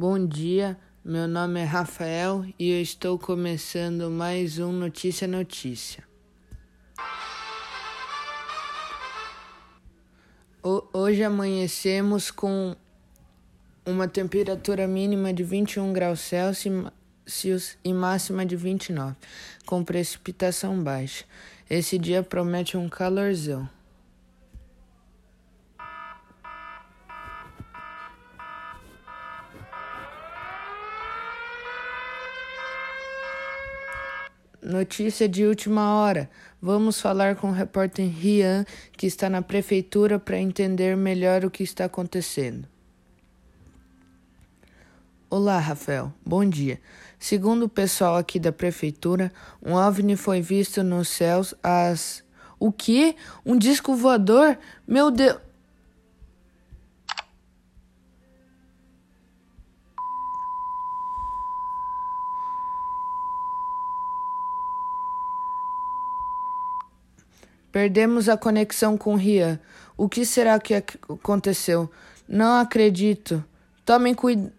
Bom dia, meu nome é Rafael e eu estou começando mais um Notícia Notícia. Hoje amanhecemos com uma temperatura mínima de 21 graus Celsius e máxima de 29, com precipitação baixa. Esse dia promete um calorzão. Notícia de última hora. Vamos falar com o repórter Rian, que está na prefeitura, para entender melhor o que está acontecendo. Olá, Rafael. Bom dia. Segundo o pessoal aqui da prefeitura, um OVNI foi visto nos céus às. O quê? Um disco voador? Meu Deus! Perdemos a conexão com Rian. O que será que aconteceu? Não acredito. Tomem cuidado.